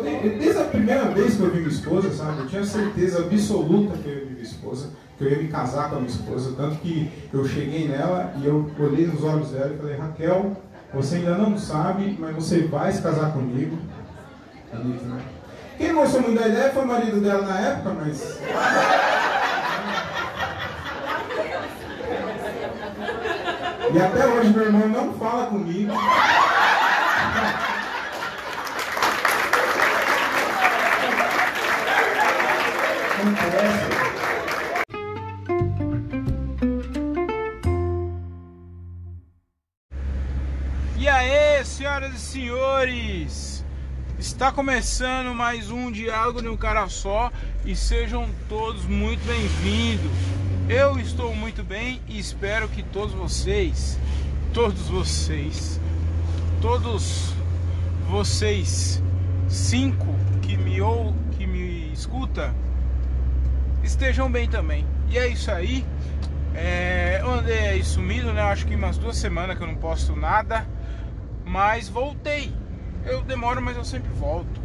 Desde a primeira vez que eu vi minha esposa, sabe, eu tinha certeza absoluta que eu ia minha esposa, que eu ia me casar com a minha esposa. Tanto que eu cheguei nela e eu olhei nos olhos dela e falei, Raquel, você ainda não sabe, mas você vai se casar comigo. Bonito, né? Quem gostou muito da ideia foi o marido dela na época, mas. E até hoje meu irmão não fala comigo. Senhoras e senhores, está começando mais um Diálogo de um Cara Só e sejam todos muito bem-vindos. Eu estou muito bem e espero que todos vocês, todos vocês, todos vocês, cinco que me ou que me escuta, estejam bem também. E é isso aí. É, eu andei sumido, né? Acho que umas duas semanas que eu não posto nada. Mas voltei. Eu demoro, mas eu sempre volto.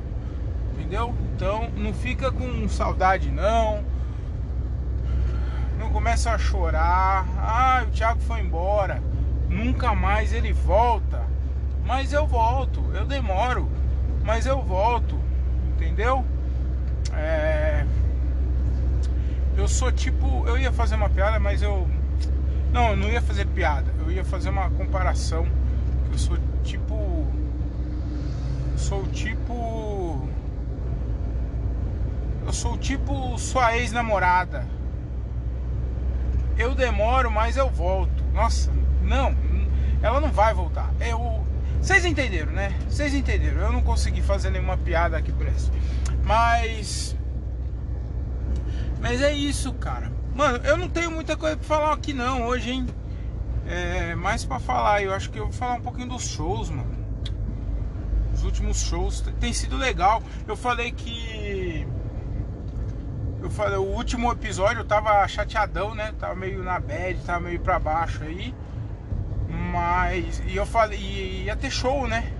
Entendeu? Então não fica com saudade não. Não começa a chorar. Ah, o Thiago foi embora. Nunca mais ele volta. Mas eu volto. Eu demoro. Mas eu volto. Entendeu? É eu sou tipo. Eu ia fazer uma piada, mas eu. Não, eu não ia fazer piada. Eu ia fazer uma comparação. Eu sou tipo. Sou tipo. Eu sou tipo sua ex-namorada. Eu demoro, mas eu volto. Nossa, não. Ela não vai voltar. Eu. Vocês entenderam, né? Vocês entenderam. Eu não consegui fazer nenhuma piada aqui por isso. Mas mas é isso, cara. Mano, eu não tenho muita coisa pra falar aqui não hoje, hein? É, mais pra falar, eu acho que eu vou falar um pouquinho dos shows, mano. Os últimos shows tem sido legal. Eu falei que. Eu falei, o último episódio eu tava chateadão, né? Tava meio na bad, tava meio pra baixo aí. Mas. E eu falei, ia ter show, né?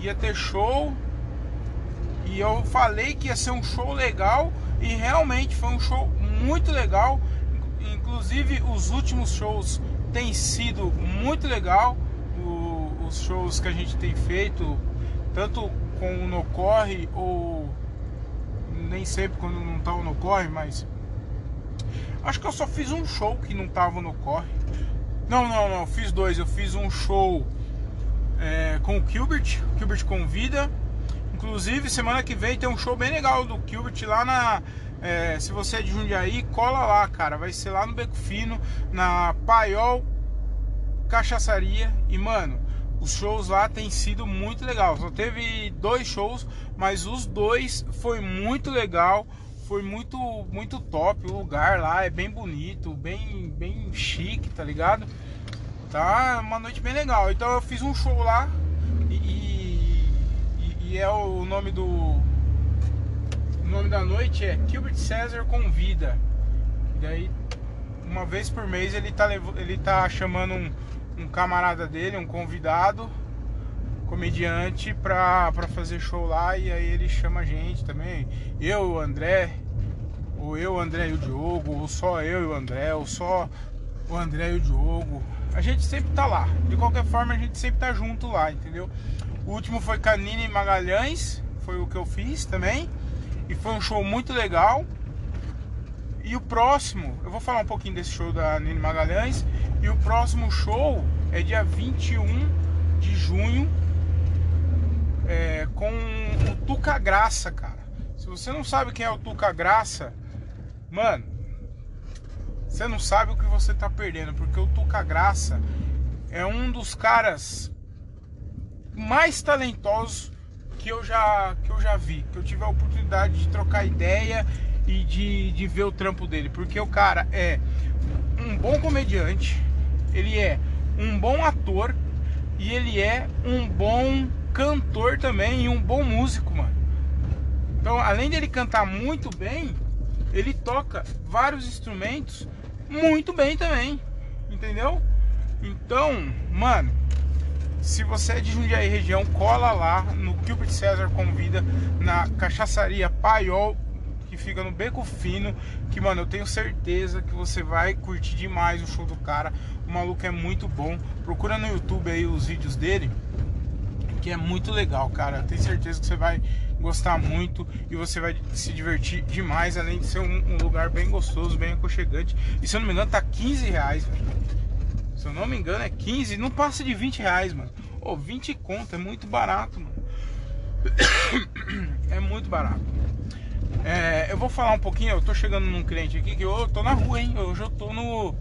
Ia ter show. E eu falei que ia ser um show legal. E realmente foi um show muito legal. Inclusive os últimos shows têm sido muito legal. O, os shows que a gente tem feito, tanto com o No Corre ou nem sempre quando não tá o No Corre, mas acho que eu só fiz um show que não tava no Corre. Não, não, não, fiz dois. Eu fiz um show é, com o Gilbert, o Gilbert convida Inclusive, semana que vem tem um show bem legal do Gilbert lá na. É, se você é de Jundiaí, cola lá, cara. Vai ser lá no Beco Fino, na Paiol Cachaçaria. E, mano, os shows lá tem sido muito legal. Só teve dois shows, mas os dois foi muito legal. Foi muito, muito top. O lugar lá é bem bonito, bem, bem chique, tá ligado? Tá uma noite bem legal. Então eu fiz um show lá e e é o nome do. Nome da noite é Gilbert César Convida. E daí, uma vez por mês, ele tá, ele tá chamando um, um camarada dele, um convidado, comediante, pra, pra fazer show lá. E aí ele chama a gente também. Eu, o André, ou eu, o André e o Diogo, ou só eu e o André, ou só o André e o Diogo. A gente sempre tá lá. De qualquer forma, a gente sempre tá junto lá, entendeu? O último foi Canine Magalhães, foi o que eu fiz também. E foi um show muito legal. E o próximo, eu vou falar um pouquinho desse show da Nini Magalhães. E o próximo show é dia 21 de junho é, com o Tuca Graça, cara. Se você não sabe quem é o Tuca Graça, mano, você não sabe o que você tá perdendo, porque o Tuca Graça é um dos caras mais talentosos que eu já que eu já vi, que eu tive a oportunidade de trocar ideia e de, de ver o trampo dele, porque o cara é um bom comediante, ele é um bom ator e ele é um bom cantor também e um bom músico, mano. Então, além dele cantar muito bem, ele toca vários instrumentos muito bem também, entendeu? Então, mano, Se você é de Jundiaí região, cola lá no Gilbert César Convida, na cachaçaria Paiol, que fica no Beco Fino, que, mano, eu tenho certeza que você vai curtir demais o show do cara. O maluco é muito bom. Procura no YouTube aí os vídeos dele, que é muito legal, cara. Eu tenho certeza que você vai gostar muito e você vai se divertir demais, além de ser um, um lugar bem gostoso, bem aconchegante. E se eu não me engano, tá 15 reais, velho. Se eu não me engano, é 15. Não passa de 20 reais, mano. Ô, oh, 20 conto, é muito barato, mano. É muito barato. É, eu vou falar um pouquinho, eu tô chegando num cliente aqui que eu tô na rua, hein? Hoje eu tô no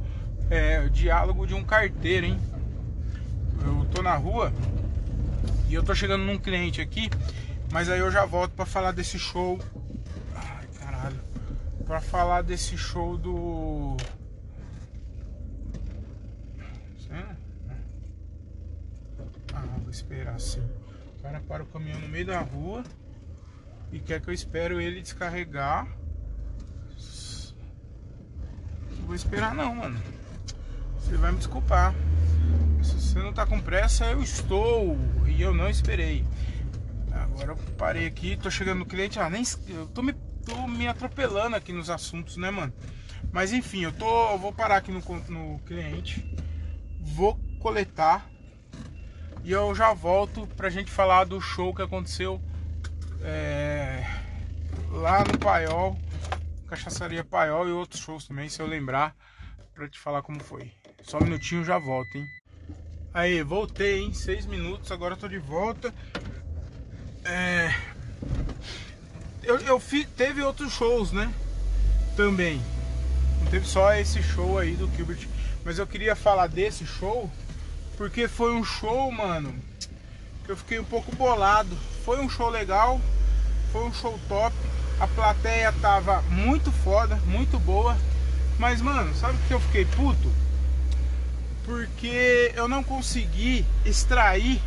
é, diálogo de um carteiro, hein? Eu tô na rua e eu tô chegando num cliente aqui, mas aí eu já volto para falar desse show. Ai, caralho. Pra falar desse show do esperar assim. O cara para o caminhão no meio da rua e quer que eu espere ele descarregar. Não vou esperar não, mano. Você vai me desculpar. Se você não tá com pressa, eu estou. E eu não esperei. Agora eu parei aqui, tô chegando no cliente. Ah, nem. Eu tô me, tô me atropelando aqui nos assuntos, né, mano? Mas enfim, eu tô. Eu vou parar aqui no, no cliente. Vou coletar e eu já volto pra gente falar do show que aconteceu é, lá no Paiol, Cachaçaria Paiol e outros shows também, se eu lembrar, pra te falar como foi. Só um minutinho já volto, hein? Aí, voltei, hein? Seis minutos, agora tô de volta. É... Eu, eu fiz, teve outros shows, né? Também. Não teve só esse show aí do Gilbert. Mas eu queria falar desse show porque foi um show, mano, que eu fiquei um pouco bolado. Foi um show legal, foi um show top. A plateia tava muito foda, muito boa. Mas, mano, sabe o que eu fiquei puto? Porque eu não consegui extrair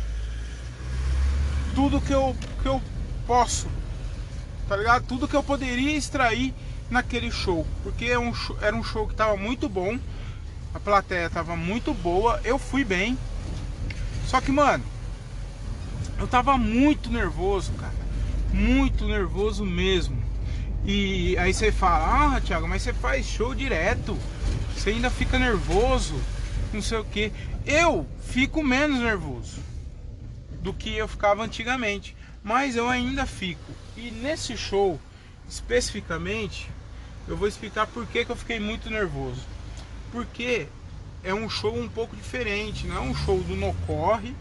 tudo que eu, que eu posso, tá ligado? Tudo que eu poderia extrair naquele show. Porque é um, era um show que tava muito bom a plateia tava muito boa, eu fui bem. Só que, mano, eu tava muito nervoso, cara. Muito nervoso mesmo. E aí você fala, ah, Thiago, mas você faz show direto. Você ainda fica nervoso, não sei o que. Eu fico menos nervoso do que eu ficava antigamente. Mas eu ainda fico. E nesse show, especificamente, eu vou explicar por que, que eu fiquei muito nervoso porque é um show um pouco diferente, não é um show do Nocorre,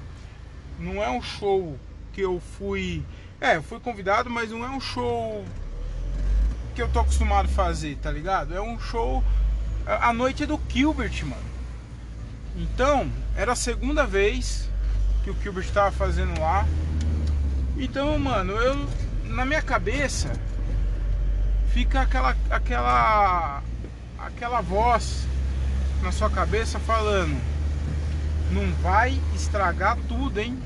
não é um show que eu fui. É, eu fui convidado, mas não é um show que eu tô acostumado a fazer, tá ligado? É um show. A noite é do Gilbert, mano. Então, era a segunda vez que o Gilbert tava fazendo lá. Então, mano, eu. Na minha cabeça fica aquela. aquela. aquela voz na sua cabeça falando: não vai estragar tudo, hein?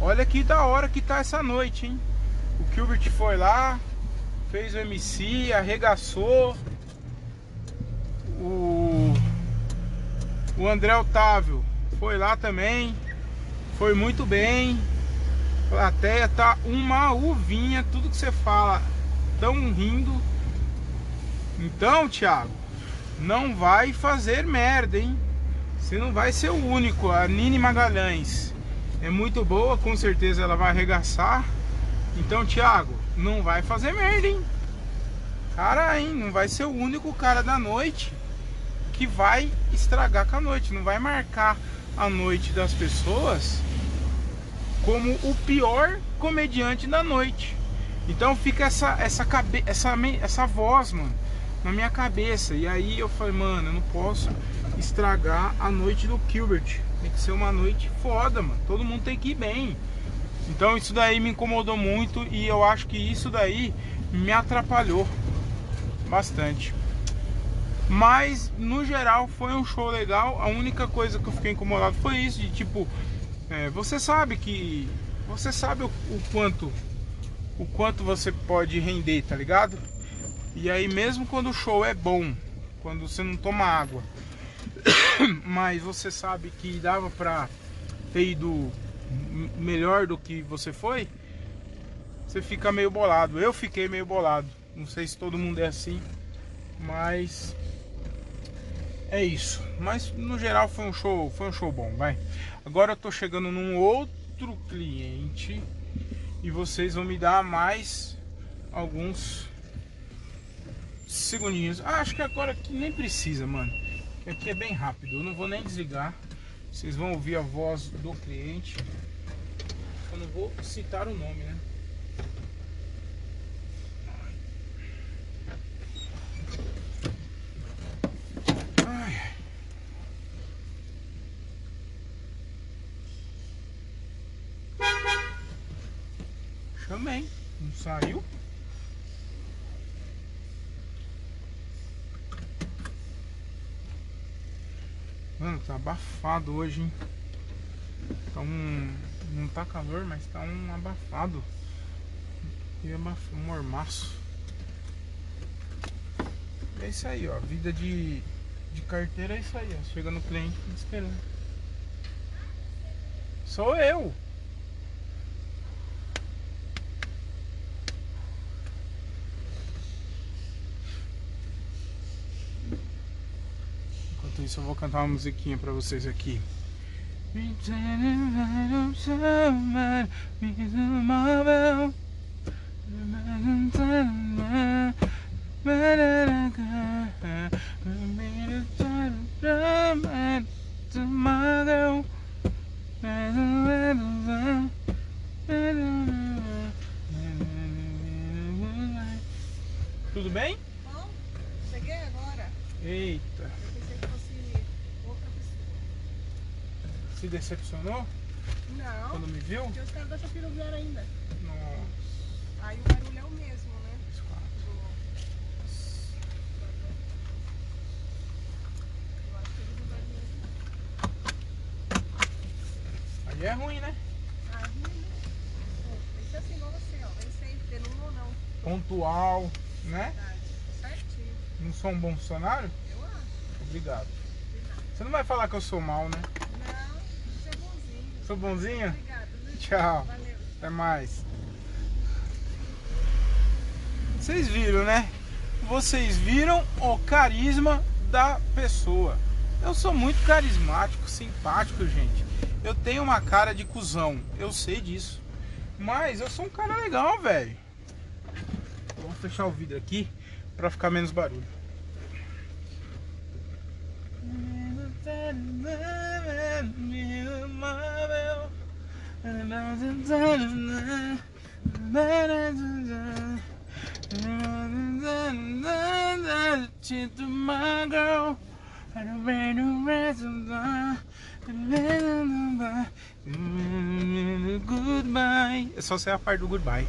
Olha que da hora que tá essa noite, hein? O Gilbert foi lá, fez o MC, arregaçou. O, o André Otávio foi lá também, foi muito bem. A plateia tá uma uvinha, tudo que você fala, tão rindo. Então, Thiago, não vai fazer merda, hein? Você não vai ser o único. A Nini Magalhães é muito boa, com certeza ela vai arregaçar. Então, Thiago, não vai fazer merda, hein? Cara, hein? Não vai ser o único cara da noite que vai estragar com a noite. Não vai marcar a noite das pessoas como o pior comediante da noite. Então fica essa essa cabe essa essa voz, mano na minha cabeça. E aí eu falei, mano, eu não posso estragar a noite do Gilbert. Tem que ser uma noite foda, mano. Todo mundo tem que ir bem. Então isso daí me incomodou muito e eu acho que isso daí me atrapalhou bastante. Mas no geral foi um show legal. A única coisa que eu fiquei incomodado foi isso de tipo, é, você sabe que você sabe o, o quanto o quanto você pode render, tá ligado? E aí mesmo quando o show é bom, quando você não toma água, mas você sabe que dava pra ter ido melhor do que você foi, você fica meio bolado. Eu fiquei meio bolado. Não sei se todo mundo é assim, mas é isso. Mas no geral foi um show, foi um show bom, vai. Agora eu tô chegando num outro cliente e vocês vão me dar mais alguns segundinhos. Ah, acho que agora aqui nem precisa, mano. Aqui é bem rápido. Eu não vou nem desligar. Vocês vão ouvir a voz do cliente. Eu não vou citar o nome, né? Chamei, não saiu. Tá abafado hoje, hein? Tá um. Não tá calor, mas tá um abafado. E abafado, um mormaço. É isso aí, ó. Vida de, de carteira é isso aí, ó. Chega no cliente esperando. Sou eu! Isso eu vou cantar uma musiquinha pra vocês aqui. Tudo bem? Bom, cheguei agora. Eita. Se decepcionou? Não. Quando me viu? Porque os caras da Shopee não vieram ainda. Nossa. Aí o barulho é o mesmo, né? quatro. Eu acho que eles não vão mesmo. Aí é ruim, né? Ah, ruim, né? Ser assim igual você, ó. Vem sempre, um ou não. Pontual, né? Verdade. Certinho. Não sou um bom funcionário? Eu acho. Obrigado. Você não vai falar que eu sou mal, né? Não, você é bonzinho. Sou bonzinho? Obrigada, viu? Tchau. Valeu. Até mais. Vocês viram, né? Vocês viram o carisma da pessoa. Eu sou muito carismático, simpático, gente. Eu tenho uma cara de cuzão, eu sei disso. Mas eu sou um cara legal, velho. Vou fechar o vidro aqui pra ficar menos barulho. To my girl, Goodbye. É só ser a parte do goodbye.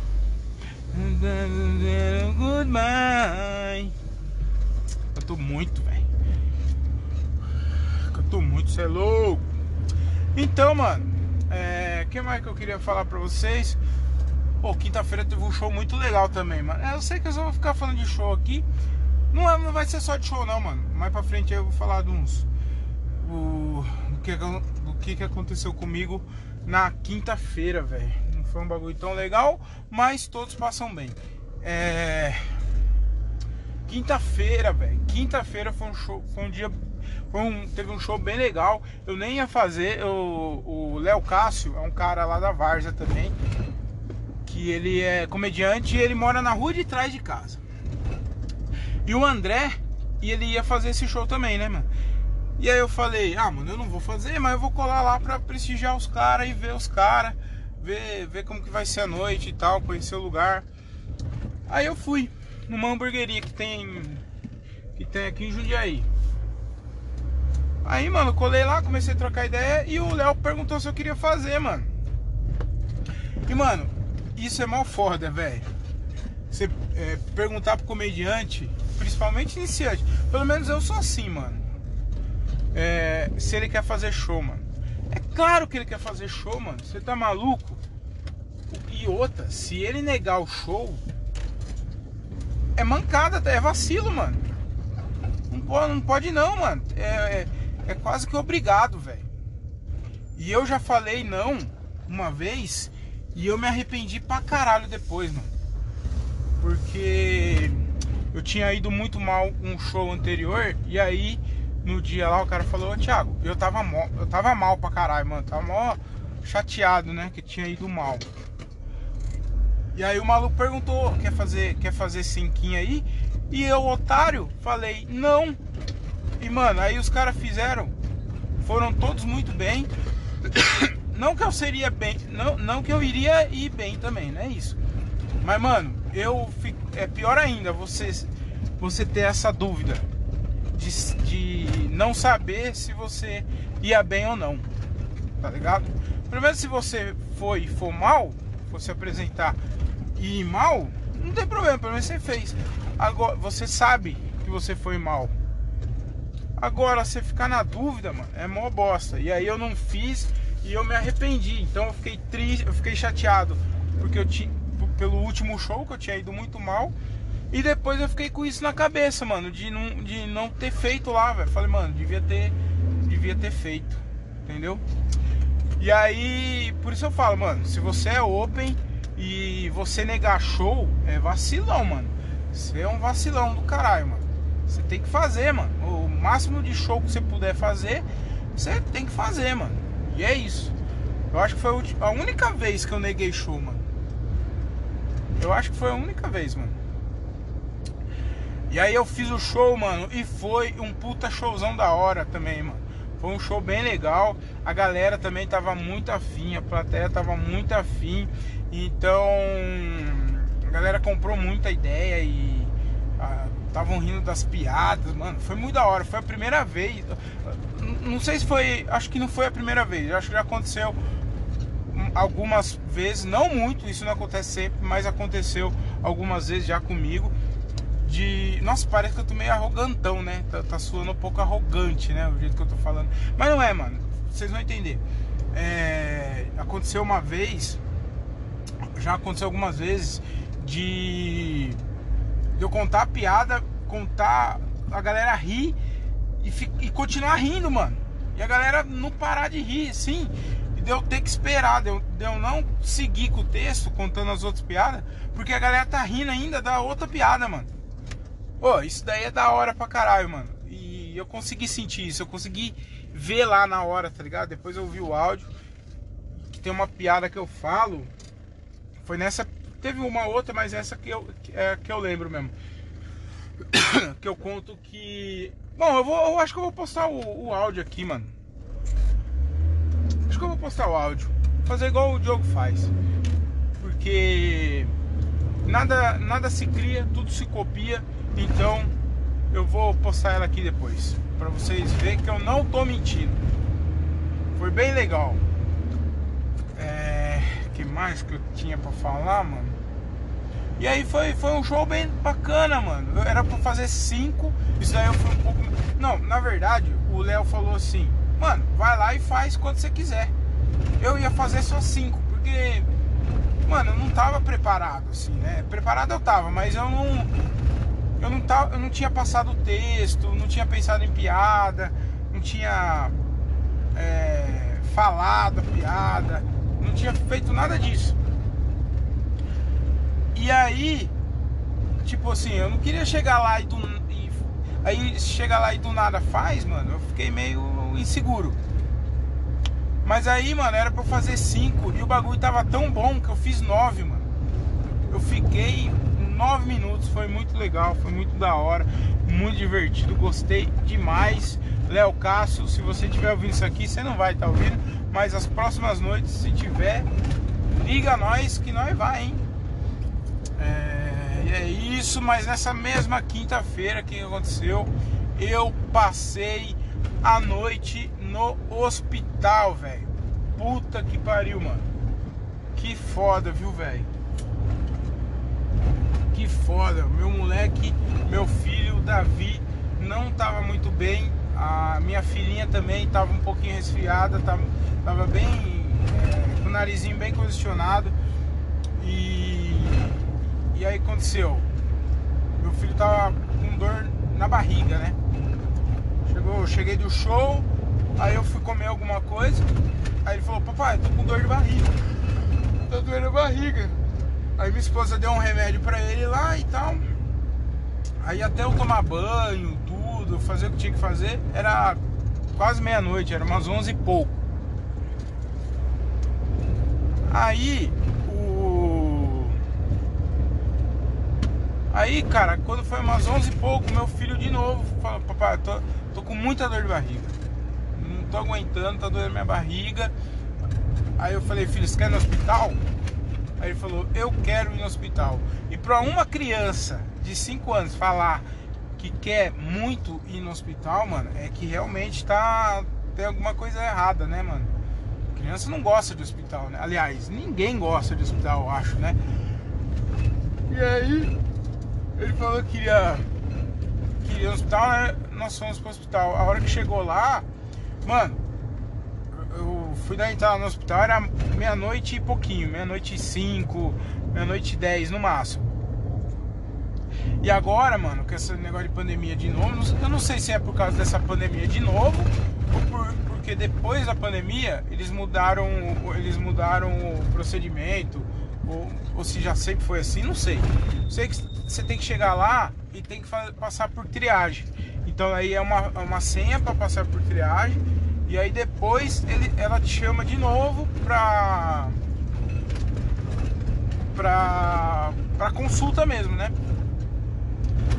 Goodbye. Eu tô muito, velho. Tô muito, cê é louco. Então, mano, é, que mais que eu queria falar pra vocês? Pô, quinta-feira teve um show muito legal também, mano. É, Eu sei que eu só vou ficar falando de show aqui. Não, é- não vai ser só de show, não, mano. Mais pra frente eu vou falar de uns. O, do, que, que, que aconteceu comigo na quinta-feira, velho. Não foi um bagulho tão legal, mas todos passam bem. É. Quinta-feira, velho. Quinta-feira foi um show. Foi um dia. Foi um, teve um show bem legal. Eu nem ia fazer. eu- o Léo Cássio é um cara lá da Várzea também. Que ele é comediante e ele mora na rua de trás de casa. E o André, e ele ia fazer esse show também, né, mano? E aí eu falei, ah, mano, eu não vou fazer, mas eu vou colar lá pra prestigiar os caras e ver os caras, ver, ver como que vai ser a noite e tal, conhecer o lugar. Aí eu fui numa hamburgueria que tem que tem aqui em Jundiaí. Aí, mano, colei lá, comecei a trocar ideia e o Léo perguntou se eu queria fazer, mano. E, mano, isso é mal foda, velho. Você é, perguntar pro comediante, principalmente iniciante, pelo menos eu sou assim, mano. É, se ele quer fazer show, mano. É claro que ele quer fazer show, mano. Você tá maluco? E outra, se ele negar o show, é mancada, é vacilo, mano. Não pode não, pode não mano. É, é, é quase que obrigado, velho. E eu já falei não uma vez e eu me arrependi pra caralho depois, mano. Porque eu tinha ido muito mal um show anterior e aí no dia lá o cara falou, ô Thiago, eu tava, mal, eu tava mal pra caralho, mano. Tava mó chateado, né? Que tinha ido mal. E aí o maluco perguntou, quer fazer, quer fazer cinquinha aí? E eu, otário, falei, não. E mano, aí os caras fizeram. Foram todos muito bem. Não que eu seria bem, não, não que eu iria ir bem também, não é isso. Mas mano, eu fico, é pior ainda você você ter essa dúvida de, de não saber se você ia bem ou não. Tá ligado? Primeiro se você foi for mal, se apresentar e mal, não tem problema, pelo menos você fez. Agora, você sabe que você foi mal. Agora, você ficar na dúvida, mano, é mó bosta. E aí eu não fiz e eu me arrependi. Então eu fiquei triste, eu fiquei chateado porque eu tinha pelo último show que eu tinha ido muito mal. E depois eu fiquei com isso na cabeça, mano, de não, de não ter feito lá, velho. Falei, mano, devia ter devia ter feito, entendeu? E aí, por isso eu falo, mano, se você é open e você negar show, é vacilão, mano. Você é um vacilão do caralho, mano. Você tem que fazer, mano. O máximo de show que você puder fazer, você tem que fazer, mano. E é isso. Eu acho que foi a única vez que eu neguei show, mano. Eu acho que foi a única vez, mano. E aí eu fiz o show, mano, e foi um puta showzão da hora também, mano. Foi um show bem legal. A galera também tava muito afim, a plateia tava muito afim. Então, a galera comprou muita ideia e estavam ah, rindo das piadas, mano. Foi muito da hora. Foi a primeira vez não sei se foi, acho que não foi a primeira vez, acho que já aconteceu algumas vezes, não muito, isso não acontece sempre, mas aconteceu algumas vezes já comigo. De. Nossa, parece que eu tô meio arrogantão, né? Tá, tá suando um pouco arrogante, né? O jeito que eu tô falando. Mas não é, mano. Vocês vão entender. É... Aconteceu uma vez. Já aconteceu algumas vezes de. De eu contar a piada, contar. A galera rir e, e continuar rindo, mano. E a galera não parar de rir, sim. E deu ter que esperar, deu, deu não seguir com o texto, contando as outras piadas, porque a galera tá rindo ainda da outra piada, mano. Pô, isso daí é da hora pra caralho, mano. E eu consegui sentir isso, eu consegui ver lá na hora, tá ligado? Depois eu ouvi o áudio. Que tem uma piada que eu falo. Foi nessa. Teve uma outra, mas essa que eu, é, que eu lembro mesmo. que eu conto que Bom, eu, vou, eu acho que eu vou postar o, o, áudio aqui, mano. Acho que eu vou postar o áudio. Fazer igual o Diogo faz. Porque nada, nada se cria, tudo se copia. Então eu vou postar ela aqui depois. Pra vocês verem que eu não tô mentindo. Foi bem legal. É. que mais que eu tinha pra falar, mano? E aí foi, foi um show bem bacana, mano. Era pra fazer cinco, isso daí eu fui um pouco. Não, na verdade, o Léo falou assim, mano, vai lá e faz quando você quiser. Eu ia fazer só cinco, porque, mano, eu não tava preparado, assim, né? Preparado eu tava, mas eu não. Eu não, tava, eu não tinha passado o texto, não tinha pensado em piada, não tinha é, falado a piada, não tinha feito nada disso. E aí, tipo assim, eu não queria chegar lá e do. E, aí chegar lá e do nada faz, mano, eu fiquei meio inseguro. Mas aí, mano, era pra fazer cinco e o bagulho tava tão bom que eu fiz nove, mano. Eu fiquei nove minutos, foi muito legal, foi muito da hora, muito divertido, gostei demais. Léo Cássio, se você estiver ouvindo isso aqui, você não vai estar tá ouvindo, mas as próximas noites, se tiver, liga nós que nós vai, hein? É, é isso, mas nessa mesma quinta-feira que aconteceu, eu passei a noite no hospital, velho. Puta que pariu, mano. Que foda, viu, velho? Que foda. Meu moleque, meu filho, Davi, não tava muito bem. A minha filhinha também tava um pouquinho resfriada, tava, tava bem. É, com o narizinho bem condicionado. E e aí aconteceu? Meu filho tava com dor na barriga, né? Chegou, cheguei do show, aí eu fui comer alguma coisa. Aí ele falou, papai, tô com dor de barriga. Tô doendo a barriga. Aí minha esposa deu um remédio pra ele lá e tal. Aí até eu tomar banho, tudo, fazer o que tinha que fazer, era quase meia-noite, era umas onze e pouco. Aí o. Aí, cara, quando foi umas onze e pouco, meu filho de novo falou, papai, tô, tô com muita dor de barriga. Não tô aguentando, tá doendo minha barriga. Aí eu falei, filho, você quer ir no hospital? Aí ele falou, eu quero ir no hospital. E para uma criança de 5 anos falar que quer muito ir no hospital, mano, é que realmente tá tem alguma coisa errada, né, mano? Criança não gosta de hospital, né? Aliás, ninguém gosta de hospital, eu acho, né? E aí, ele falou que queria, queria ir no hospital, né? Nós fomos pro hospital. A hora que chegou lá, mano, eu fui dar entrada no hospital, era meia-noite e pouquinho, meia-noite e cinco, meia-noite e dez no máximo. E agora, mano, com esse negócio de pandemia de novo, eu não sei se é por causa dessa pandemia de novo, ou por, porque depois da pandemia eles mudaram, eles mudaram o procedimento, ou, ou se já sempre foi assim, não sei. Sei que você tem que chegar lá e tem que passar por triagem. Então aí é uma, é uma senha para passar por triagem e aí depois ele, ela te chama de novo pra. pra. pra consulta mesmo, né?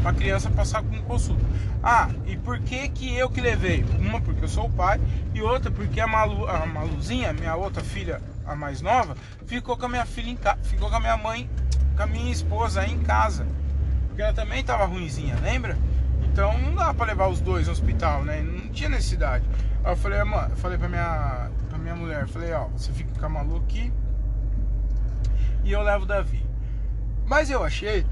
Pra criança passar com consulta. Ah, e por que que eu que levei? Uma porque eu sou o pai e outra porque a, Malu, a Maluzinha, minha outra filha, a mais nova, ficou com a minha filha em casa, ficou com a minha mãe, com a minha esposa aí em casa. Porque ela também tava ruimzinha, lembra? Então não dá pra levar os dois no hospital, né? Não tinha necessidade. Aí eu falei, eu falei pra minha, pra minha mulher, falei, ó, você fica com a Malu aqui e eu levo o Davi. Mas eu achei.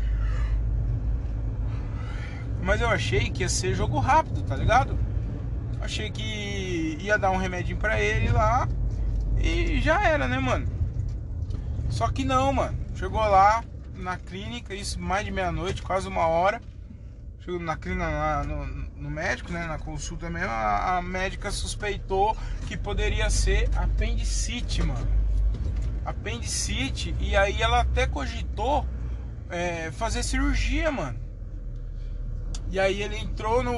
Mas eu achei que ia ser jogo rápido, tá ligado? Achei que ia dar um remedinho pra ele lá e já era, né, mano? Só que não, mano. Chegou lá na clínica, isso mais de meia-noite, quase uma hora. Chegou na clínica lá no, no médico, né, na consulta mesmo, a, a, médica suspeitou que poderia ser apendicite, mano. Apendicite, e aí ela até cogitou é, fazer cirurgia, mano. E aí ele entrou no.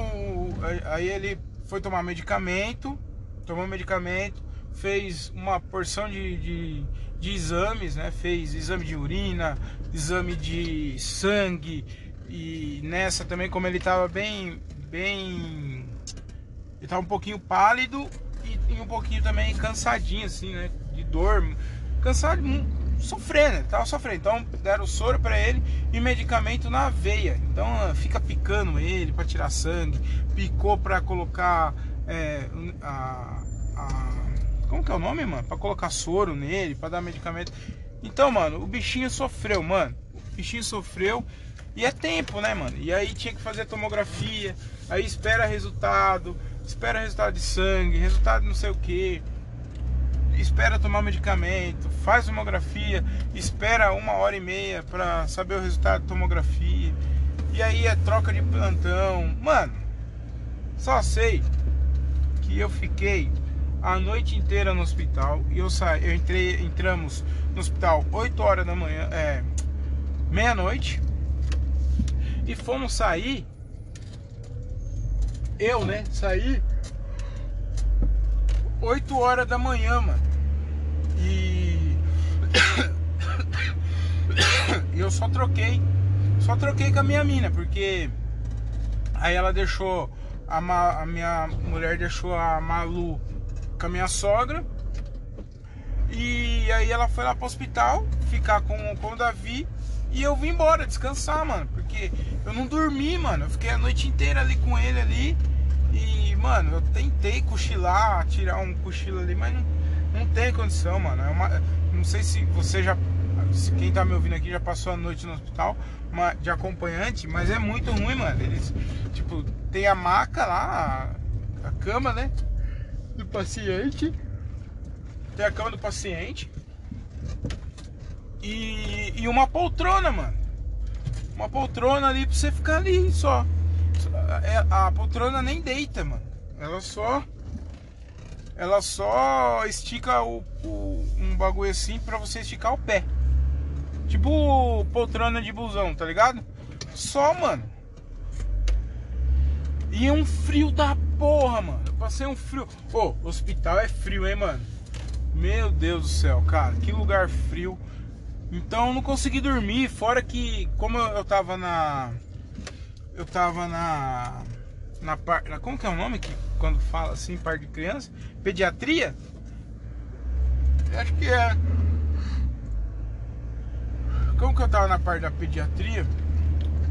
Aí ele foi tomar medicamento, tomou medicamento, fez uma porção de, de, de exames, né? Fez exame de urina, exame de sangue, e nessa também, como ele estava bem bem. Ele tava um pouquinho pálido e, e, um pouquinho também cansadinho, assim, né? De dor. Cansado, sofrendo, ele tava sofrendo. Então deram soro para ele e medicamento na veia. Então fica picando ele para tirar sangue, picou para colocar é, a, a, Como que é o nome, mano? Pra colocar soro nele, para dar medicamento. Então, mano, o bichinho sofreu, mano. O bichinho sofreu. E é tempo, né, mano? E aí tinha que fazer tomografia, aí espera resultado, espera resultado de sangue, resultado não sei o que, espera tomar medicamento, faz tomografia, espera uma hora e meia para saber o resultado de tomografia, e aí é troca de plantão. Mano, só sei que eu fiquei a noite inteira no hospital e eu saí, eu entrei, entramos no hospital 8 horas da manhã, é, meia-noite e fomos sair. Eu, né? Saí 8 horas da manhã, mano. E. eu só troquei. Só troquei com a minha mina, porque. Aí ela deixou. A, Ma... a minha mulher deixou a Malu com a minha sogra. E aí ela foi lá pro hospital ficar com, com o Davi. E eu vim embora descansar, mano. Porque eu não dormi, mano. Eu fiquei a noite inteira ali com ele ali. Mano, eu tentei cochilar, tirar um cochilo ali, mas não, não tem condição, mano. É uma, não sei se você já. Se quem tá me ouvindo aqui já passou a noite no hospital uma, de acompanhante, mas é muito ruim, mano. Eles, tipo, tem a maca lá, a, a cama, né? Do paciente. Tem a cama do paciente. E, e uma poltrona, mano uma poltrona ali pra você ficar ali só. É, a poltrona nem deita, mano. Ela só. ela só estica o, o- um bagulho assim pra você esticar o pé. Tipo poltrona de busão, tá ligado? Só, mano. E é um frio da porra, mano. Eu passei um frio. Ô, hospital é frio, hein, mano? Meu Deus do céu, cara, que lugar frio. Então eu não consegui dormir, fora que como eu eu tava na eu tava na na parte, como que é o nome que quando fala assim, parte de criança, pediatria? Eu Acho que é. Como que eu tava na parte da pediatria?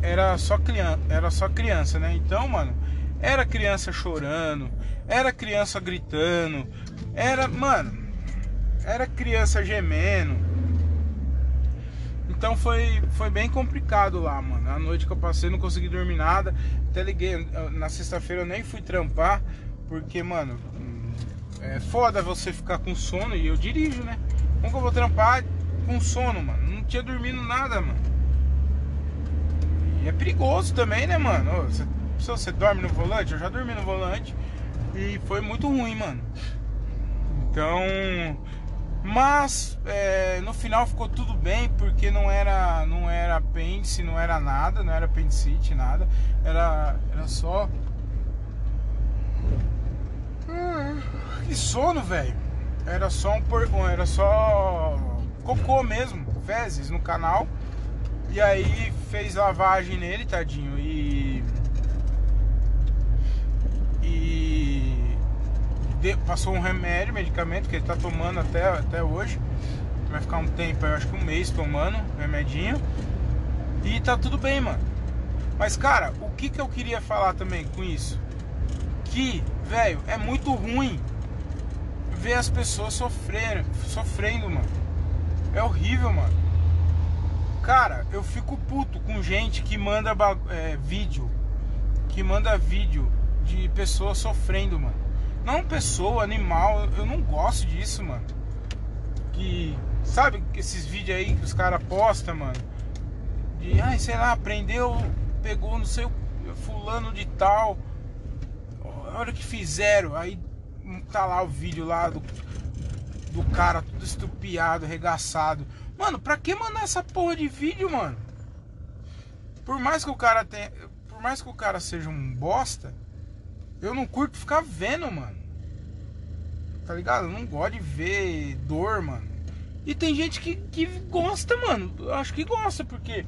Era só criança, era só criança, né? Então, mano, era criança chorando, era criança gritando, era, mano, era criança gemendo. Então foi, foi bem complicado lá, mano. A noite que eu passei não consegui dormir nada. Até liguei. Na sexta-feira eu nem fui trampar. Porque, mano, hum, é foda você ficar com sono e eu dirijo, né? Como que eu vou trampar com sono, mano? Não tinha dormido nada, mano. E é perigoso também, né, mano? Você, se você dorme no volante, eu já dormi no volante. E foi muito ruim, mano. Então. Mas é, no final ficou tudo bem porque não era não era apêndice, não era nada, não era apendicite, nada. Era, era só. Hum, que sono, velho. Era só um por... era só cocô mesmo, fezes no canal. E aí fez lavagem nele, tadinho. E de- passou um remédio, medicamento que ele tá tomando até, até hoje. Vai ficar um tempo, eu acho que um mês tomando remedinho. E tá tudo bem, mano. Mas cara, o que que eu queria falar também com isso? Que, velho, é muito ruim ver as pessoas sofrendo, sofrendo, mano. É horrível, mano. Cara, eu fico puto com gente que manda é, vídeo, que manda vídeo de pessoas sofrendo, mano. Não pessoa, animal, eu não gosto disso, mano. Que, sabe esses vídeos aí que os caras postam, mano? De, ai, sei lá, prendeu, pegou não sei fulano de tal. Olha o que fizeram. Aí tá lá o vídeo lá do, do cara tudo estupiado, arregaçado. Mano, pra que mandar essa porra de vídeo, mano? Por mais que o cara tenha. Por mais que o cara seja um bosta, eu não curto ficar vendo, mano. Tá ligado? Eu não gosto de ver dor, mano. E tem gente que, que gosta, mano. Eu acho que gosta, porque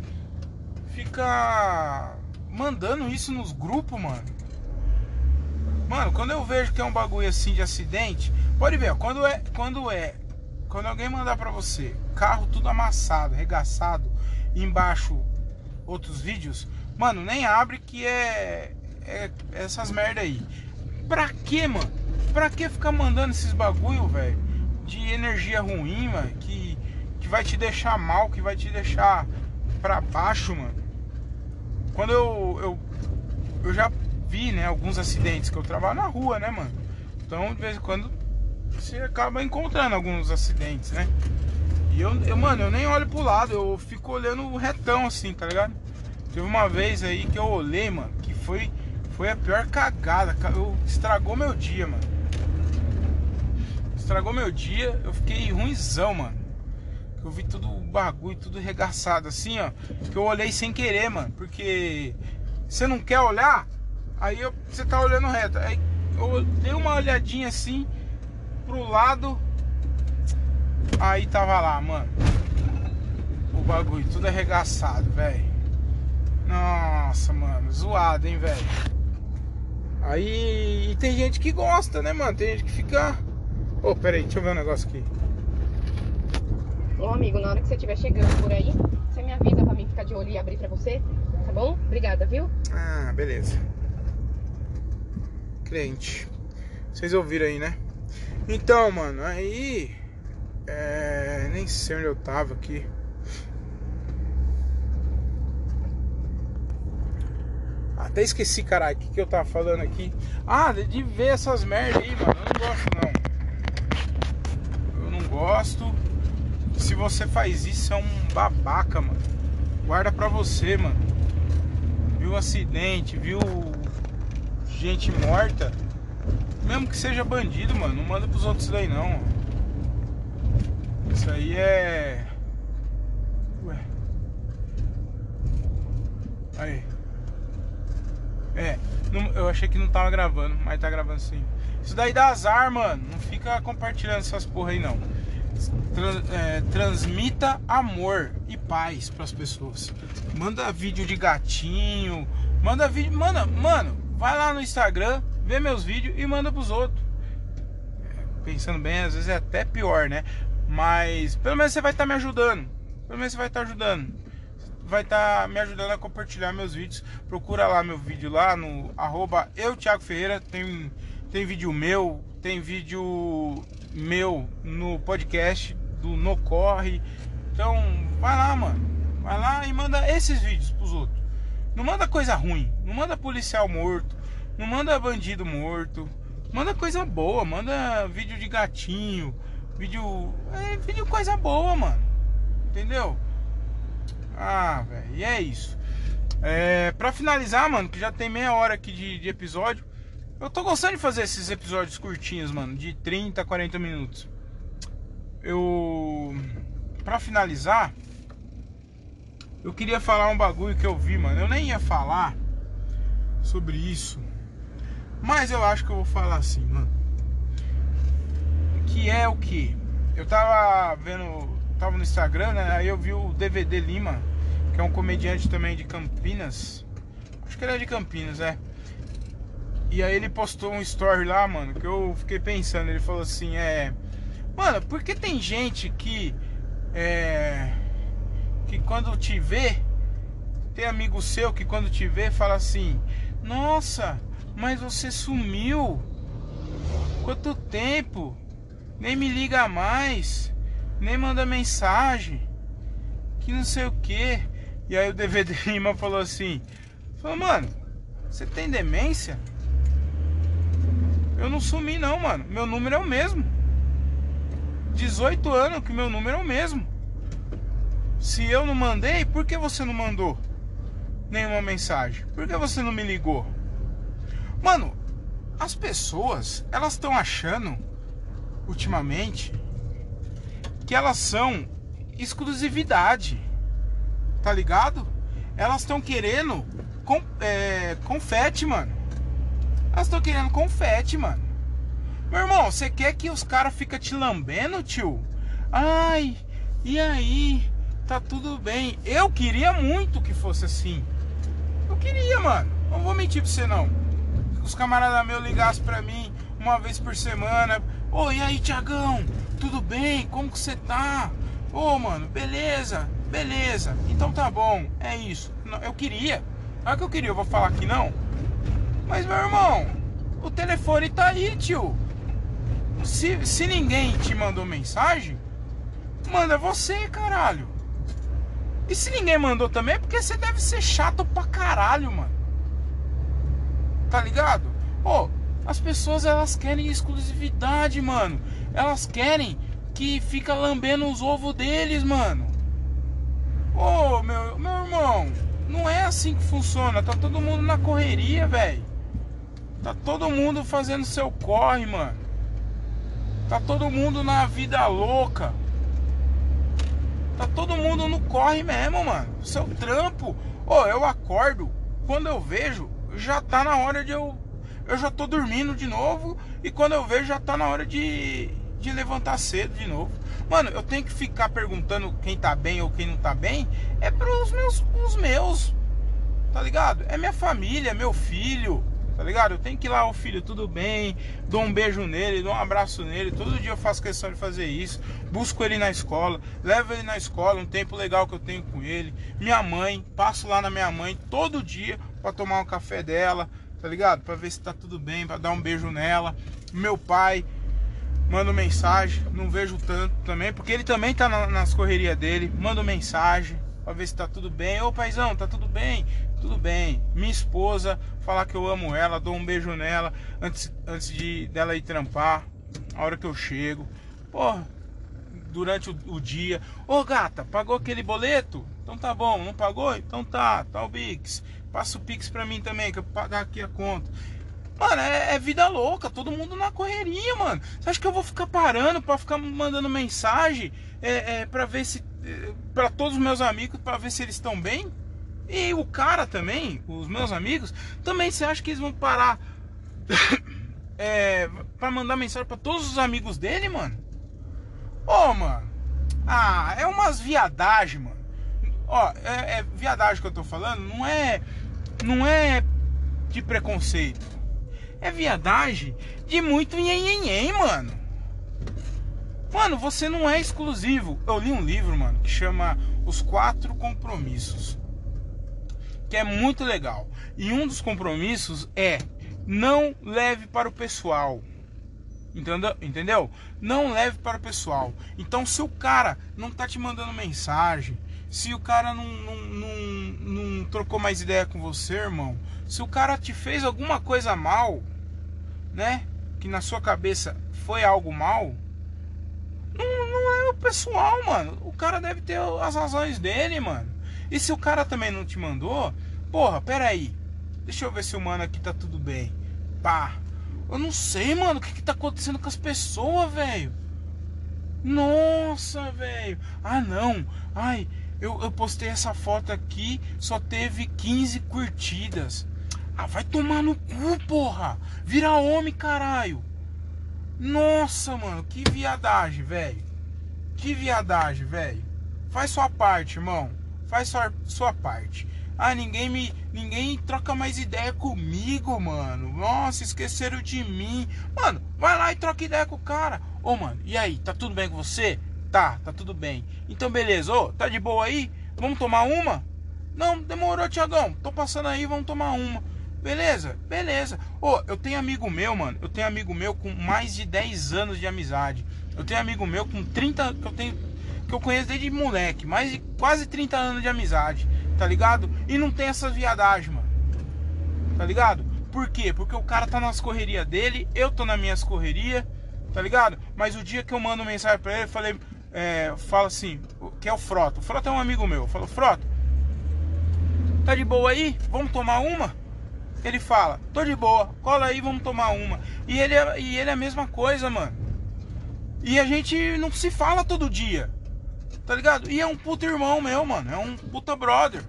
fica mandando isso nos grupos, mano. Mano, quando eu vejo que é um bagulho assim de acidente, pode ver, ó, quando é, quando é, quando alguém mandar pra você, carro tudo amassado, regaçado, embaixo outros vídeos, mano, nem abre que é, é essas merda aí. Pra que, mano? Pra que ficar mandando esses bagulho, velho? De energia ruim, mano, que, que vai te deixar mal, que vai te deixar pra baixo, mano. Quando eu, eu, eu já vi, né, alguns acidentes que eu trabalho na rua, né, mano? Então, de vez em quando, você acaba encontrando alguns acidentes, né? E eu, eu, mano, eu nem olho pro lado, eu fico olhando retão assim, tá ligado? Teve uma vez aí que eu olhei, mano, que foi, foi a pior cagada. ca- Eu, estragou meu dia, mano. Estragou meu dia, eu fiquei ruimzão, mano. Eu vi tudo bagulho, tudo regaçado, assim, ó. Que eu olhei sem querer, mano. Porque você não quer olhar, aí você tá olhando reto. Aí eu dei uma olhadinha assim pro lado. Aí tava lá, mano. O bagulho, tudo arregaçado, velho. Nossa, mano, zoado, hein, velho. Aí e tem gente que gosta, né, mano? Tem gente que fica. Ô, peraí, deixa eu ver um negócio aqui. Ô amigo, na hora que você estiver chegando por aí, você me avisa pra mim ficar de olho e abrir pra você, tá bom? Obrigada, viu? Ah, beleza. Crente. Vocês ouviram aí, né? Então, mano, aí. É, nem sei onde eu tava aqui. Até esqueci, caralho, o que, que eu tava falando aqui. Ah, de- de ver essas merda aí, mano. Eu não gosto, não. Gosto. Se você faz isso, é um babaca, mano. Guarda pra você, mano viu acidente, viu gente morta, Mesmo que seja bandido, mano, não manda pros outros daí não. Isso aí é. Ué. Aí. É, não- eu achei que não tava gravando, mas tá gravando sim. Isso daí dá azar, mano. Não fica compartilhando essas porra aí não. Tran- é, transmita amor e paz pras pessoas. Manda vídeo de gatinho, manda vídeo, manda, mano, vai lá no Instagram, vê meus vídeos e manda pros outros. É, Pensando bem, às vezes é até pior, né? Mas pelo menos você vai estar me ajudando. Pelo menos você vai estar ajudando. Vai estar me ajudando a compartilhar meus vídeos. Procura lá meu vídeo lá no arroba eu Thiago Ferreira. Tem, tem vídeo meu, tem vídeo meu no podcast do No Corre. Então vai lá, mano. Vai lá e manda esses vídeos pros outros. Não manda coisa ruim. Não manda policial morto. Não manda bandido morto. Manda coisa boa. Manda vídeo de gatinho. Vídeo. É, vídeo coisa boa, mano. Entendeu? Ah, velho. E é isso. É, pra finalizar, mano, que já tem meia hora aqui de, de episódio. Eu tô gostando de fazer esses episódios curtinhos, mano. De 30 a 40 minutos. Eu. Pra finalizar. Eu queria falar um bagulho que eu vi, mano. Eu nem ia falar sobre isso. Mas eu acho que eu vou falar assim, mano. Que é o que? Eu tava vendo. Tava no Instagram, né? Aí eu vi o DVD Lima, que é um comediante também de Campinas. Acho que ele é de Campinas, é. E aí ele postou um story lá, mano, que eu fiquei pensando. Ele falou assim: é. Mano, por que tem gente que. É. Que quando te vê. Tem amigo seu que quando te vê fala assim: Nossa, mas você sumiu. Quanto tempo? Nem me liga mais. Nem manda mensagem. Que não sei o que. E aí o DVD Lima falou assim: Falou, mano, você tem demência? Eu não sumi não, mano. Meu número é o mesmo. 18 anos que meu número é o mesmo. Se eu não mandei, por que você não mandou nenhuma mensagem? Por que você não me ligou? Mano, as pessoas, elas estão achando ultimamente que elas são exclusividade. Tá ligado? Elas estão querendo com, é, confete, mano. Elas estão querendo confete, mano. Meu irmão, você quer que os caras fiquem te lambendo, tio? Ai, e aí? Tá tudo bem. Eu queria muito que fosse assim. Eu queria, mano. Não vou mentir pra você, não. Os camaradas meus ligassem pra mim uma vez por semana. Ô, e aí, Tiagão? Tudo bem? Como que você tá? Ô, mano, beleza? Beleza. Então tá bom. É isso. Eu queria. Não é que eu queria, eu vou falar que não. Mas, meu irmão, o telefone tá aí, tio. Se, se ninguém te mandou mensagem, manda você, caralho. E se ninguém mandou também, é porque você deve ser chato pra caralho, mano. Tá ligado? Ô, as pessoas elas querem exclusividade, mano. Elas querem que fica lambendo os ovos deles, mano. Ô, meu, meu irmão, não é assim que funciona. Tá todo mundo na correria, velho. Tá todo mundo fazendo seu corre, mano. Tá todo mundo na vida louca. Tá todo mundo no corre mesmo, mano. Seu trampo. Ô, eu acordo. Quando eu vejo, já tá na hora de eu. Eu já tô dormindo de novo. E quando eu vejo, já tá na hora de, de levantar cedo de novo. Mano, eu tenho que ficar perguntando quem tá bem ou quem não tá bem. É pros meus. Os meus. Tá ligado? É minha família, meu filho. Tá ligado? Tenho que ir lá, o filho, tudo bem. Dou um beijo nele, dou um abraço nele. Todo dia eu faço questão de fazer isso. Busco ele na escola, levo ele na escola, um tempo legal que eu tenho com ele. Minha mãe, passo lá na minha mãe todo dia para tomar um café dela, tá ligado? Para ver se tá tudo bem, para dar um beijo nela. Meu pai, mando mensagem, não vejo tanto também, porque ele também tá na- nas correrias dele. Mando mensagem para ver se tá tudo bem. Ô paizão, tá tudo bem? Tudo bem. Minha esposa, falar que eu amo ela, dou um beijo nela antes, antes de dela ir trampar, a hora que eu chego. Porra, durante o, o dia. Ô gata, pagou aquele boleto? Então tá bom, não pagou? Então tá, tá o Pix. Passa o Pix pra mim também, que eu vou pagar aqui a conta. Mano, é, é, vida louca, todo mundo na correria, mano. Você acha que eu vou ficar parando pra ficar mandando mensagem é, é, pra ver se. É, pra todos os meus amigos, pra ver se eles estão bem? E o cara também, os meus amigos, também você acha que eles vão parar é, pra mandar mensagem pra todos os amigos dele, mano? Ô, oh, mano. Ah, é umas viadagem, mano. Ó, é, é viadagem que eu tô falando, não é. Não é de preconceito é viadagem de muito nhenhenhen, mano. Mano, você não é exclusivo. Eu li um livro, mano, que chama Os Quatro Compromissos. Que é muito legal. E um dos compromissos é não leve para o pessoal. Entendeu? Não leve para o pessoal. Então, se o cara não tá te mandando mensagem, se o cara não, não, não, não trocou mais ideia com você, irmão, se o cara te fez alguma coisa mal, né? Que na sua cabeça foi algo mal, o pessoal, mano. O cara deve ter as razões dele, mano. E se o cara também não te mandou, porra, pera aí. Deixa eu ver se o mano aqui tá tudo bem. Pá. Eu não sei, mano, o que, que tá acontecendo com as pessoas, velho. Nossa, velho. Ah, não. Ai, eu, eu postei essa foto aqui, só teve 15 curtidas. Ah, vai tomar no cu, porra. Vira homem, caralho. Nossa, mano, que viadagem, velho. Que viadagem, velho. Faz sua parte, irmão. Faz sua, sua parte. Ah, ninguém me. Ninguém troca mais ideia comigo, mano. Nossa, esqueceram de mim. Mano, vai lá e troca ideia com o cara. Ô, mano, e aí? Tá tudo bem com você? Tá, tá tudo bem. Então, beleza. Ô, tá de boa aí? Vamos tomar uma? Não, demorou, Tiagão. Tô passando aí, vamos tomar uma. Beleza, beleza. Ô, eu tenho amigo meu, mano. Eu tenho amigo meu com mais de 10 anos de amizade. Eu tenho amigo meu com 30 que eu tenho que eu conheço desde moleque, mais de quase 30 anos de amizade, tá ligado? E não tem essas viadagens, mano. Tá ligado? Por quê? Porque o cara tá nas correrias dele, eu tô nas minhas correrias, tá ligado? Mas o dia que eu mando mensagem pra ele, eu falei, é, fala assim, que é o Frota. O Frota é um amigo meu. Eu falo, Frota, tá de boa aí? Vamos tomar uma? Ele fala, tô de boa, cola aí, vamos tomar uma. E ele, é, e ele é a mesma coisa, mano. E a gente não se fala todo dia. Tá ligado? E é um puta irmão meu, mano. É um puta brother.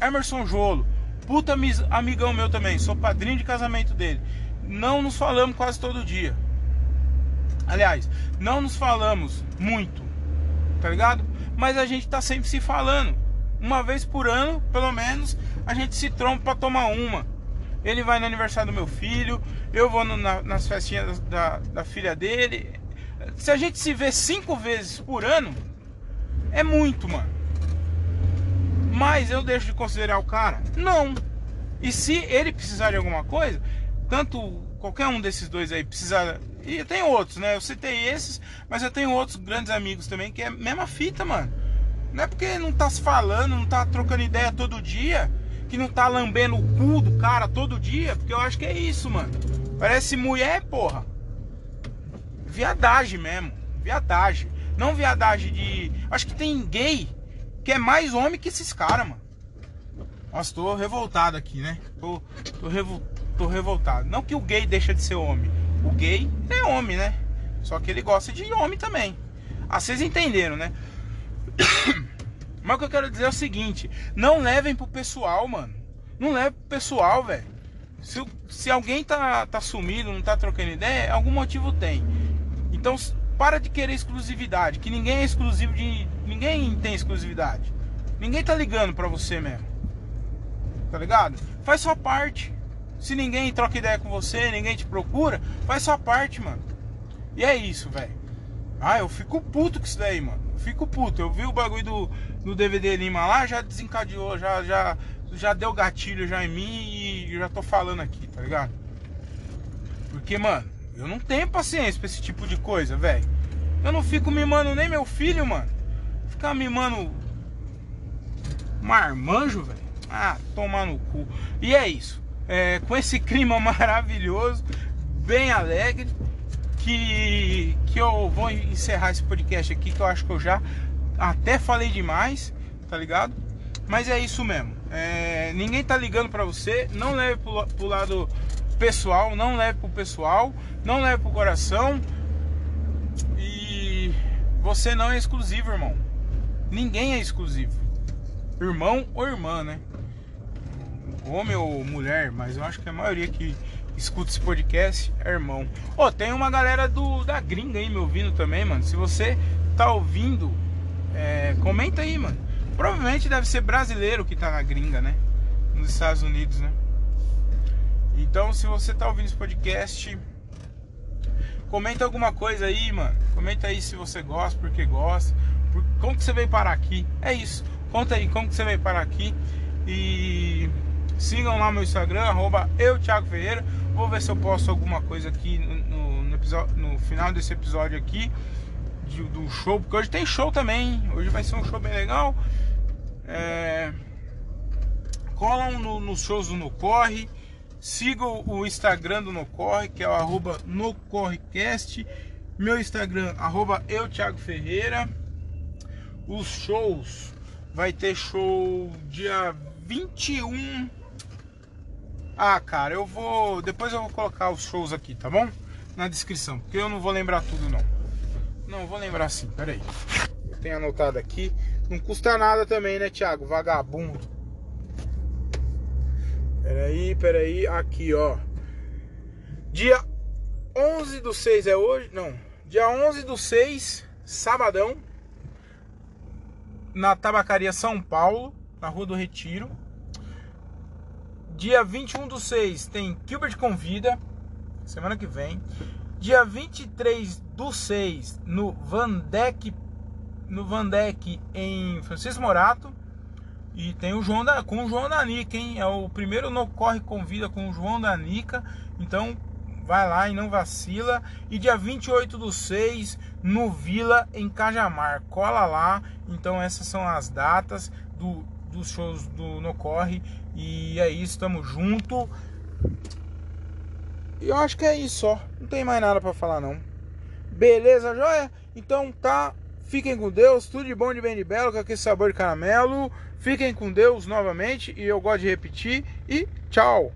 Emerson Jolo. Puta amigão meu também. Sou padrinho de casamento dele. Não nos falamos quase todo dia. Aliás, não nos falamos muito. Tá ligado? Mas a gente tá sempre se falando. Uma vez por ano, pelo menos, a gente se tromba pra tomar uma. Ele vai no aniversário do meu filho, eu vou no, na, nas festinhas da, da filha dele. Se a gente se vê cinco vezes por ano, é muito, mano. Mas eu deixo de considerar o cara? Não. E se ele precisar de alguma coisa, tanto qualquer um desses dois aí precisar. E tem outros, né? Eu citei esses, mas eu tenho outros grandes amigos também que é a mesma fita, mano. Não é porque não tá se falando, não tá trocando ideia todo dia que não tá lambendo o cu do cara todo dia, porque eu acho que é isso, mano. Parece mulher, porra. Viadagem mesmo. Viadagem. Não viadagem de. Acho que tem gay que é mais homem que esses caras, mano. Nossa, tô revoltado aqui, né? Tô, tô, revol... tô revoltado. Não que o gay deixa de ser homem. O gay é homem, né? Só que ele gosta de homem também. Ah, vocês entenderam, né? Mas o que eu quero dizer é o seguinte: não levem pro pessoal, mano. Não leve pro pessoal, velho. Se, se alguém tá, tá sumido, não tá trocando ideia, algum motivo tem. Então, para de querer exclusividade, que ninguém é exclusivo de. Ninguém tem exclusividade. Ninguém tá ligando pra você mesmo. Tá ligado? Faz sua parte. Se ninguém troca ideia com você, ninguém te procura, faz sua parte, mano. E é isso, velho. Ah, eu fico puto com isso daí, mano. fico puto. Eu vi o bagulho do, no DVD Lima lá, já desencadeou, já, já, já deu gatilho já em mim e já tô falando aqui, tá ligado? Porque, mano, eu não tenho paciência pra esse tipo de coisa, velho. Eu não fico mimando nem meu filho, mano. Ficar mimando marmanjo, velho. Ah, tomar no cu. E é isso. É, com esse clima maravilhoso, bem alegre, que, que eu vou encerrar esse podcast aqui, que eu acho que eu já até falei demais, tá ligado? Mas é isso mesmo. É, ninguém tá ligando para você, não leve pro, pro lado pessoal, não leve pro pessoal, não leve pro coração. E você não é exclusivo, irmão. Ninguém é exclusivo. Irmão ou irmã, né? Homem ou mulher, mas eu acho que a maioria que escuta esse podcast é irmão. Ó, oh, tem uma galera do da gringa aí me ouvindo também, mano. Se você tá ouvindo, é, comenta aí, mano. Provavelmente deve ser brasileiro que tá na gringa, né? Nos Estados Unidos, né? Então, se você tá ouvindo esse podcast, comenta alguma coisa aí, mano. Comenta aí se você gosta, porque gosta. Por... Como que você veio parar aqui? É isso. Conta aí como que você veio parar aqui. E sigam lá meu Instagram, arroba eu, Thiago Ferreira. Vou ver se eu posto alguma coisa aqui no, no, episódio, no final desse episódio aqui de, do show, porque hoje tem show também. Hoje vai ser um show bem legal. É... Colam nos no shows do No Corre. Sigam o Instagram do No Corre, que é o arroba NoCorrecast. Meu Instagram, arroba eu, Thiago Ferreira. Os shows. Vai ter show dia 21 ah, cara, eu vou. Depois eu vou colocar os shows aqui, tá bom? Na descrição, porque eu não vou lembrar tudo, não. Não, vou lembrar sim, peraí. Eu tenho anotado aqui. Não custa nada também, né, Thiago? Vagabundo. Peraí, peraí. Aqui, ó. Dia 11 do 6 é hoje? Não. Dia 11 do 6, sabadão. Na Tabacaria São Paulo, na Rua do Retiro. Dia 21 do 6 tem Gilbert Convida, semana que vem. Dia 23 do 6 no Vandeck, no Vandeck em Francisco Morato. E tem o João da, com o João da Nica, hein? É o primeiro no Corre Convida com o João da Nica. Então vai lá e não vacila. E dia 28 do 6 no Vila em Cajamar. Cola lá. Então essas são as datas do, dos shows do No Corre. E é isso, tamo junto. E eu acho que é isso só. Não tem mais nada para falar não. Beleza, joia? Então tá. Fiquem com Deus, tudo de bom, de bem, de belo, com aquele sabor de caramelo. Fiquem com Deus novamente, e eu gosto de repetir. E tchau!